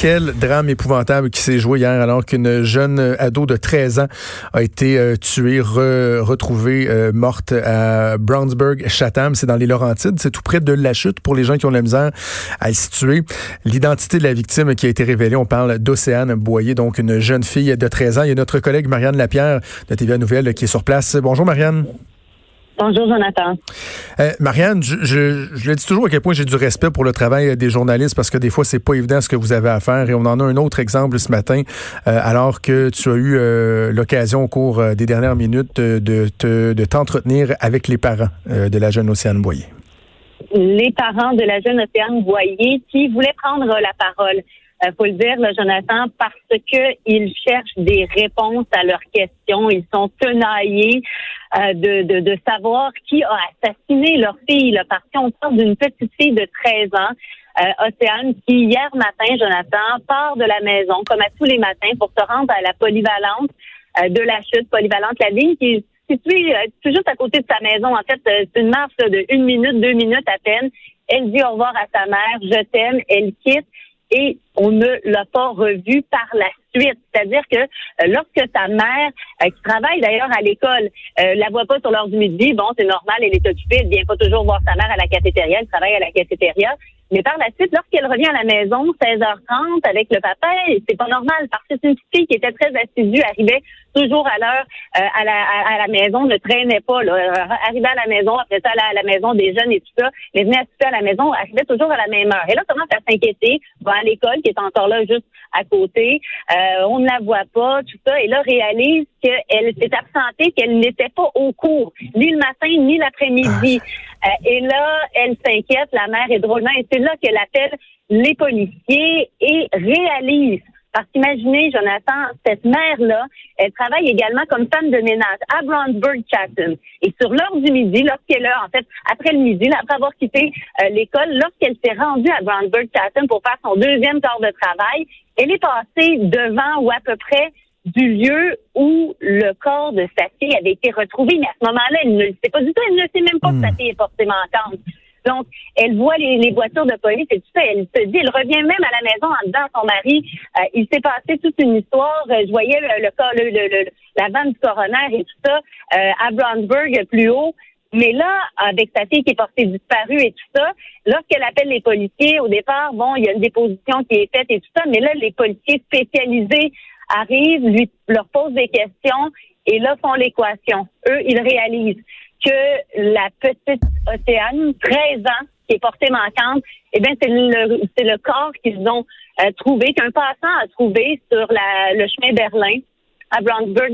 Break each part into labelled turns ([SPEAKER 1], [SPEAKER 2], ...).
[SPEAKER 1] Quel drame épouvantable qui s'est joué hier alors qu'une jeune ado de 13 ans a été euh, tuée, retrouvée euh, morte à Brownsburg, Chatham. C'est dans les Laurentides. C'est tout près de la chute pour les gens qui ont la misère à le situer. L'identité de la victime qui a été révélée, on parle d'Océane Boyer, donc une jeune fille de 13 ans. Il y a notre collègue Marianne Lapierre de TVA Nouvelle qui est sur place. Bonjour Marianne.
[SPEAKER 2] Bonjour, Jonathan.
[SPEAKER 1] Euh, Marianne, je, je, je, le dis toujours à quel point j'ai du respect pour le travail des journalistes parce que des fois, c'est pas évident ce que vous avez à faire. Et on en a un autre exemple ce matin, euh, alors que tu as eu euh, l'occasion au cours euh, des dernières minutes de, de, de t'entretenir avec les parents de la jeune Océane Boyer.
[SPEAKER 2] Les parents de la jeune Océane Boyer qui voulaient prendre la parole. Il faut le dire, là, Jonathan, parce que ils cherchent des réponses à leurs questions. Ils sont tenaillés euh, de, de, de, savoir qui a assassiné leur fille. Là, parce qu'on parle d'une petite fille de 13 ans, euh, Océane, qui hier matin, Jonathan, part de la maison, comme à tous les matins, pour se rendre à la polyvalente euh, de la chute, polyvalente la ligne qui est située tout juste à côté de sa maison. En fait, c'est une marche de une minute, deux minutes à peine. Elle dit au revoir à sa mère, je t'aime, elle quitte et on ne l'a pas revu par la suite. C'est-à-dire que euh, lorsque sa mère, euh, qui travaille d'ailleurs à l'école, euh, la voit pas sur l'heure du midi, bon, c'est normal, elle est occupée, elle vient pas toujours voir sa mère à la cafétéria, elle travaille à la cafétéria. Mais par la suite, lorsqu'elle revient à la maison, 16h30 avec le papa, c'est pas normal parce que c'est une fille qui était très assidue, arrivait toujours à l'heure euh, à, la, à, la maison, ne traînait pas, là, arrivait à la maison, après ça à la, maison des jeunes et tout ça, mais venait assister à la maison, arrivait toujours à la même heure. Et là, commence à s'inquiéter, va à l'école qui est encore là juste à côté, euh, on ne la voit pas, tout ça, et là réalise qu'elle s'est absentée, qu'elle n'était pas au cours, ni le matin, ni l'après-midi. Ah. Euh, et là, elle s'inquiète, la mère est drôlement, et c'est là qu'elle appelle les policiers et réalise parce qu'imaginez, Jonathan, cette mère-là, elle travaille également comme femme de ménage à Brownsburg Chatham. Et sur l'heure du midi, lorsqu'elle a, en fait, après le midi, après avoir quitté euh, l'école, lorsqu'elle s'est rendue à Brownsburg Chatham pour faire son deuxième quart de travail, elle est passée devant ou à peu près du lieu où le corps de sa fille avait été retrouvé. Mais à ce moment-là, elle ne le sait pas du tout. Elle ne sait même pas que sa hmm. fille est forcément tendre. Donc, elle voit les, voitures de police et tout ça. Elle se dit, elle revient même à la maison en disant à son mari, euh, il s'est passé toute une histoire. Euh, je voyais le, le, le, la vanne du coroner et tout ça euh, à Brownsburg plus haut. Mais là, avec sa fille qui est portée disparue et tout ça, lorsqu'elle appelle les policiers, au départ, bon, il y a une déposition qui est faite et tout ça, mais là, les policiers spécialisés arrivent, lui leur posent des questions et là font l'équation. Eux, ils réalisent que la petite Océane, 13 ans, qui est portée manquante, eh bien, c'est le, c'est le corps qu'ils ont euh, trouvé, qu'un passant a trouvé sur la, le chemin Berlin à Brownsburg,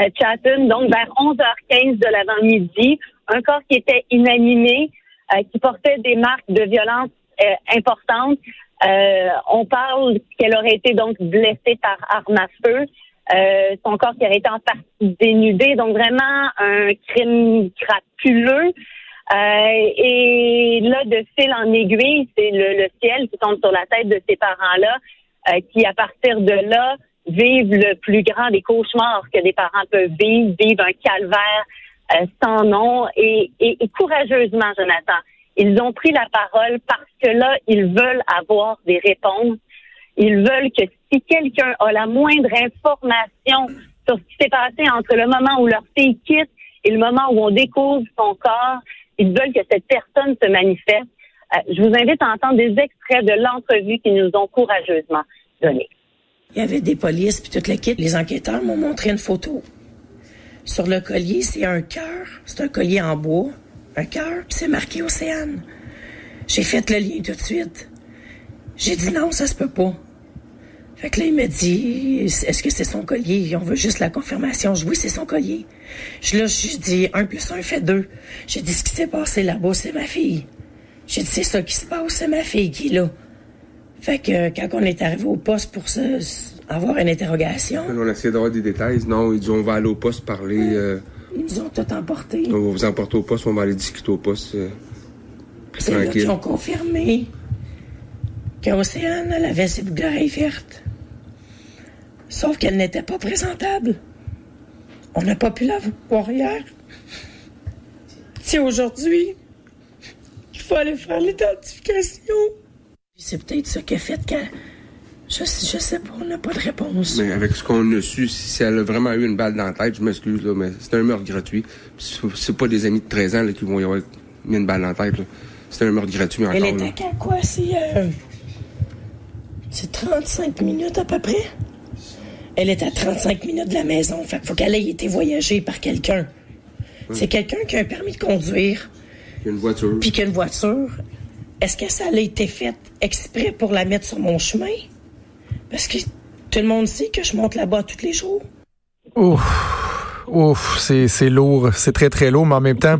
[SPEAKER 2] euh, Chatham, donc vers 11h15 de l'avant-midi. Un corps qui était inanimé, euh, qui portait des marques de violence importantes. On parle qu'elle aurait été donc blessée par arme à feu. Euh, son corps qui aurait été en partie dénudé, donc vraiment un crime crapuleux. Euh, et là, de fil en aiguille, c'est le, ciel qui tombe sur la tête de ces parents-là, euh, qui à partir de là vivent le plus grand des cauchemars que des parents peuvent vivre, vivent un calvaire sans nom et, et, et courageusement, Jonathan. Ils ont pris la parole parce que là, ils veulent avoir des réponses ils veulent que si quelqu'un a la moindre information sur ce qui s'est passé entre le moment où leur fille quitte et le moment où on découvre son corps, ils veulent que cette personne se manifeste. Euh, je vous invite à entendre des extraits de l'entrevue qu'ils nous ont courageusement donnée.
[SPEAKER 3] Il y avait des polices puis toute l'équipe. Les enquêteurs m'ont montré une photo. Sur le collier, c'est un cœur. C'est un collier en bois. Un cœur, puis c'est marqué Océane. J'ai fait le lien tout de suite. J'ai dit non, ça se peut pas. Fait que là, il me dit, est-ce que c'est son collier? On veut juste la confirmation. Je oui, c'est son collier. Je, là, je dis, un plus un fait deux. J'ai dit, ce qui s'est passé là-bas, c'est ma fille. J'ai dit, c'est ça qui se passe, c'est ma fille qui est là. Fait que quand on est arrivé au poste pour avoir une interrogation.
[SPEAKER 4] On a essayé d'avoir des détails. Non, ils disent on va aller au poste parler. Euh,
[SPEAKER 3] ils nous ont tout emporté.
[SPEAKER 4] On va vous emporter au poste, on va aller discuter au poste. Euh,
[SPEAKER 3] C'est là qu'ils ont confirmé qu'Océane, elle avait ses boucles d'oreilles vertes. Sauf qu'elle n'était pas présentable. On n'a pas pu la voir hier. C'est aujourd'hui qu'il faut aller faire l'identification. C'est peut-être ce qu'elle fait quand je, je sais pas, on n'a pas de réponse.
[SPEAKER 4] Mais avec ce qu'on a su, si elle a vraiment eu une balle dans la tête, je m'excuse, là, mais c'est un meurtre gratuit. C'est pas des amis de 13 ans là, qui vont y avoir mis une balle dans la tête. C'est un meurtre gratuit encore.
[SPEAKER 3] Elle était à quoi? C'est euh, 35 minutes à peu près? Elle est à 35 minutes de la maison. Fait faut qu'elle ait été voyagée par quelqu'un. C'est quelqu'un qui a un permis de conduire.
[SPEAKER 4] Qui a une voiture.
[SPEAKER 3] Puis qui a une voiture. Est-ce que ça a été fait exprès pour la mettre sur mon chemin? Parce que tout le monde sait que je monte là-bas tous les jours.
[SPEAKER 1] Ouf, ouf, c'est lourd, c'est très très lourd, mais en même temps,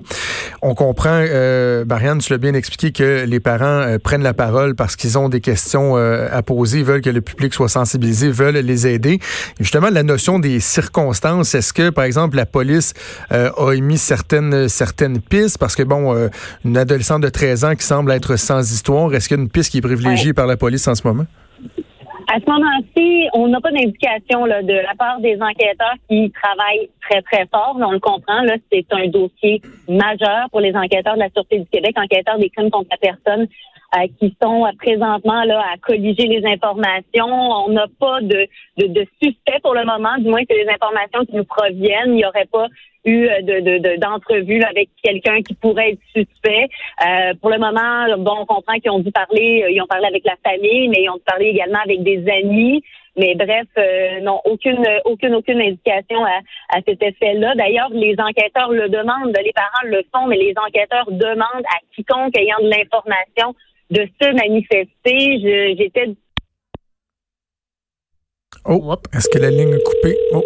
[SPEAKER 1] on comprend, euh, Marianne, tu l'as bien expliqué, que les parents euh, prennent la parole parce qu'ils ont des questions euh, à poser, veulent que le public soit sensibilisé, veulent les aider. justement, la notion des circonstances, est-ce que, par exemple, la police euh, a émis certaines certaines pistes, parce que, bon, une adolescente de 13 ans qui semble être sans histoire, est-ce qu'il y a une piste qui est privilégiée par la police en ce moment?
[SPEAKER 2] À ce moment-ci, on n'a pas d'indication de la part des enquêteurs qui travaillent très, très fort. On le comprend, là, c'est un dossier majeur pour les enquêteurs de la Sûreté du Québec, enquêteurs des crimes contre la personne, euh, qui sont euh, présentement là à colliger les informations. On n'a pas de, de, de suspect pour le moment, du moins que les informations qui nous proviennent. Il n'y aurait pas eu euh, de, d'entrevue avec quelqu'un qui pourrait être suspect. Euh, pour le moment, bon, on comprend qu'ils ont dû parler, euh, ils ont parlé avec la famille, mais ils ont dû parler également avec des amis. Mais bref, non, aucune, aucune, aucune indication à, à cet effet-là. D'ailleurs, les enquêteurs le demandent, les parents le font, mais les enquêteurs demandent à quiconque ayant de l'information de se manifester. j'étais.
[SPEAKER 1] Oh, est-ce que la ligne est coupée? Oh.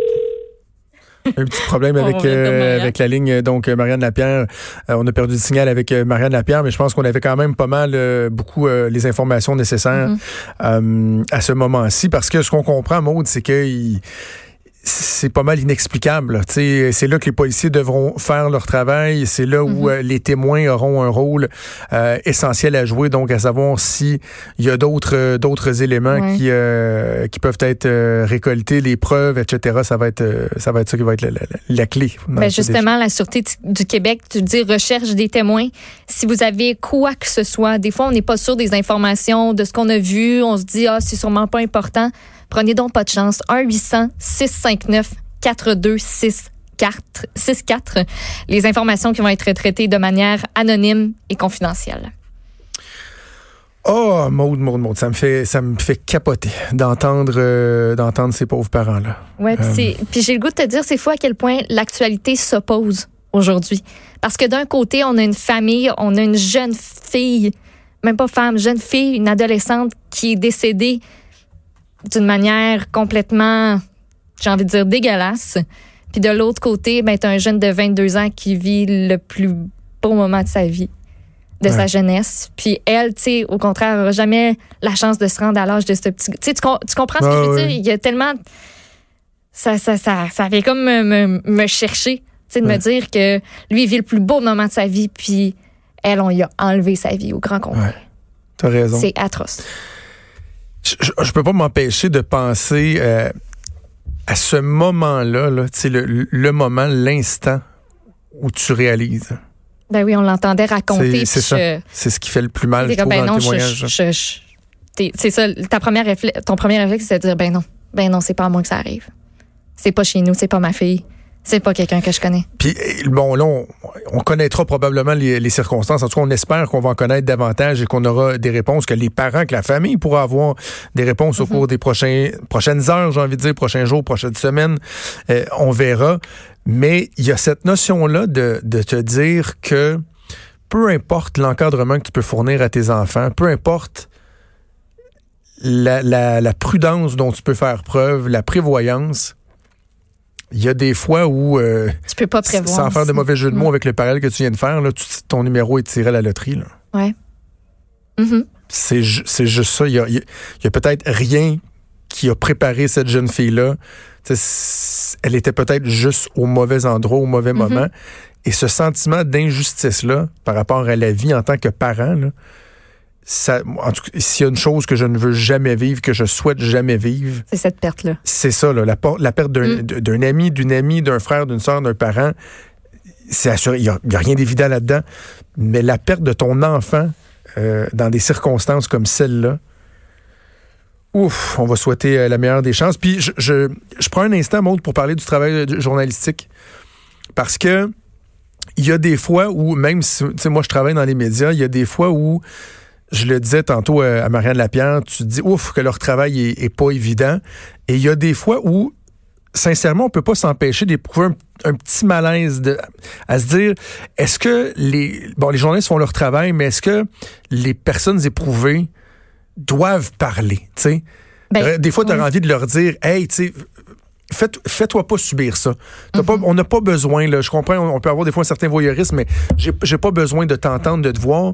[SPEAKER 1] Un petit problème avec, euh, avec la ligne. Donc, Marianne Lapierre, euh, on a perdu le signal avec euh, Marianne Lapierre, mais je pense qu'on avait quand même pas mal, beaucoup les informations nécessaires mm-hmm. à ce moment-ci. Parce que ce qu'on comprend, Maude, c'est qu'il c'est pas mal inexplicable. C'est là que les policiers devront faire leur travail. C'est là où mhm. euh, les témoins auront un rôle euh, essentiel à jouer. Donc, à savoir si il y a d'autres euh, d'autres éléments qui qui peuvent être récoltés, les preuves, etc. Ça va être ça va être ça qui va être la, clé.
[SPEAKER 5] Ben justement, la sûreté du Québec, tu dis recherche des témoins. Si vous avez quoi que ce soit, des fois on n'est pas sûr des informations, de ce qu'on a vu, on se dit ah c'est sûrement pas important. Prenez donc pas de chance. 1-800-659-4264. Les informations qui vont être traitées de manière anonyme et confidentielle.
[SPEAKER 1] Oh, Maude, Maude, Maude, ça me fait, ça me fait capoter d'entendre, euh, d'entendre ces pauvres parents-là.
[SPEAKER 5] Ouais, puis, euh. j'ai le goût de te dire, c'est fou à quel point l'actualité s'oppose aujourd'hui. Parce que d'un côté, on a une famille, on a une jeune fille, même pas femme, jeune fille, une adolescente qui est décédée d'une manière complètement, j'ai envie de dire, dégueulasse. Puis de l'autre côté, ben, tu un jeune de 22 ans qui vit le plus beau moment de sa vie, de sa jeunesse. Puis elle, tu sais, au contraire, n'aura jamais la chance de se rendre à l'âge de ce petit... Tu, tu comprends ce que je veux dire? Il y a tellement... Ça, ça, ça, ça vient comme me, me, chercher, tu sais, de me dire que lui, il vit le plus beau moment de sa vie, puis elle, on lui a enlevé sa vie au grand complet.
[SPEAKER 1] T'as raison.
[SPEAKER 5] C'est atroce
[SPEAKER 1] je, je peux pas m'empêcher de penser euh, à ce moment-là, là, le, le moment, l'instant où tu réalises.
[SPEAKER 5] Ben oui, on l'entendait raconter.
[SPEAKER 1] C'est ça. C'est ce qui fait le plus mal, je trouve, ben dans le témoignage.
[SPEAKER 5] C'est ça, ta première ton premier réflexe, c'est de dire, ben non, ben non, c'est pas à moi que ça arrive. C'est pas chez nous, c'est pas ma fille. C'est pas quelqu'un que je connais.
[SPEAKER 1] Puis bon, là, on, connaîtra probablement les, circonstances. En tout cas, on espère qu'on va en connaître davantage et qu'on aura des réponses, que les parents, que la famille pourra avoir des réponses au mhm. cours des prochains, prochaines heures, j'ai envie de dire, prochains jours, prochaines semaines. Euh, on verra. Mais il y a cette notion-là de, de te dire que peu importe l'encadrement que tu peux fournir à tes enfants, peu importe la, la, la prudence dont tu peux faire preuve, la prévoyance, il y a des fois où, euh,
[SPEAKER 5] tu peux pas prévoir,
[SPEAKER 1] sans faire de mauvais jeu de mots avec le parallèle que tu viens de faire, là, ton numéro est tiré à la loterie. Là.
[SPEAKER 5] Ouais. Mm-hmm.
[SPEAKER 1] C'est juste ça. Il y a, a peut-être rien qui a préparé cette jeune fille-là. Elle était peut-être juste au mauvais endroit, au mauvais mm-hmm. moment. Et ce sentiment d'injustice-là par rapport à la vie en tant que parent, ça, en tout cas, s'il y a une chose que je ne veux jamais vivre, que je souhaite jamais vivre,
[SPEAKER 5] c'est cette perte-là.
[SPEAKER 1] C'est ça, la, la, perte mm. d'un ami, d'une amie, d'un frère, d'une soeur, d'un parent. C'est assuré, il n'y a, rien d'évident là-dedans. Mais la perte de ton enfant euh, dans des circonstances comme celle-là, ouf, on va souhaiter euh, la meilleure des chances. Puis je, je, je prends un instant, Maud, pour parler du travail euh, journalistique. Parce que il y a des fois où, même si moi je travaille dans les médias, il y a des fois où, je le disais tantôt euh, à Marianne Lapierre, tu te dis, ouf, que leur travail est, pas évident. Et il y a des fois où, sincèrement, on peut pas s'empêcher d'éprouver un, petit malaise de, à se dire, est-ce que les, bon, les journalistes font leur travail, mais est-ce que les personnes éprouvées doivent parler, tu sais? Ben, euh, des fois, tu as envie de leur dire, hey, tu sais, fais-toi pas subir ça. pas, mhm. on n'a pas besoin, là, je comprends, on, peut avoir des fois un certain voyeurisme, mais j'ai pas besoin de t'entendre, de te voir.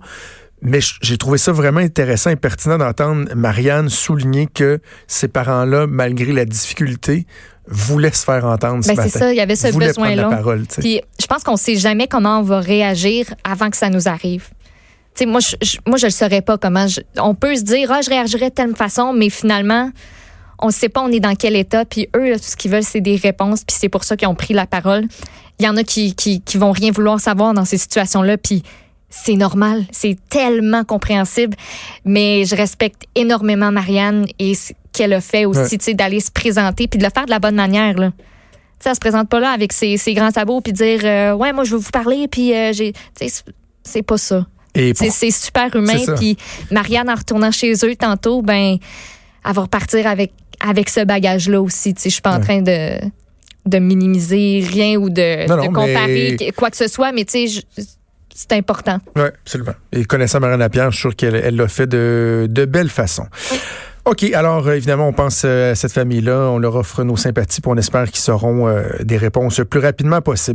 [SPEAKER 1] Mais j'ai trouvé ça vraiment intéressant et pertinent d'entendre Marianne souligner que ces parents-là, malgré la difficulté, voulaient se faire entendre ce
[SPEAKER 5] ben C'est ça, il y avait ce besoin-là. Puis je pense qu'on sait jamais comment on va réagir avant que ça nous arrive. moi, je, moi, je le saurais pas comment. on peut se dire, ah, je réagirais de telle façon, mais finalement, on ne sait pas on est dans quel état, puis eux, tout ce qu'ils veulent, c'est des réponses, puis c'est pour ça qu'ils ont pris la parole. Il y en a qui, qui, qui vont rien vouloir savoir dans ces situations-là, puis c'est normal, c'est tellement compréhensible, mais je respecte énormément Marianne et ce qu'elle a fait aussi, tu sais, d'aller se présenter, puis de le faire de la bonne manière, là. sais, elle se présente pas là avec ses, ses grands sabots puis dire euh, ouais moi je veux vous parler puis euh, j'ai c'est pas ça c'est super humain puis Marianne en retournant chez eux tantôt ben elle va repartir avec avec ce bagage-là aussi. Je suis pas en train de, de minimiser rien ou de, comparer quoi que ce soit, mais tu sais, c'est important.
[SPEAKER 1] Oui, absolument. Et connaissant Marianne Lapierre, je suis sûr qu'elle l'a fait de, de belle façon. OK, alors euh, évidemment, on pense euh, à cette famille-là, on leur offre nos sympathies, puis on espère qu'ils auront euh, des réponses le plus rapidement possible.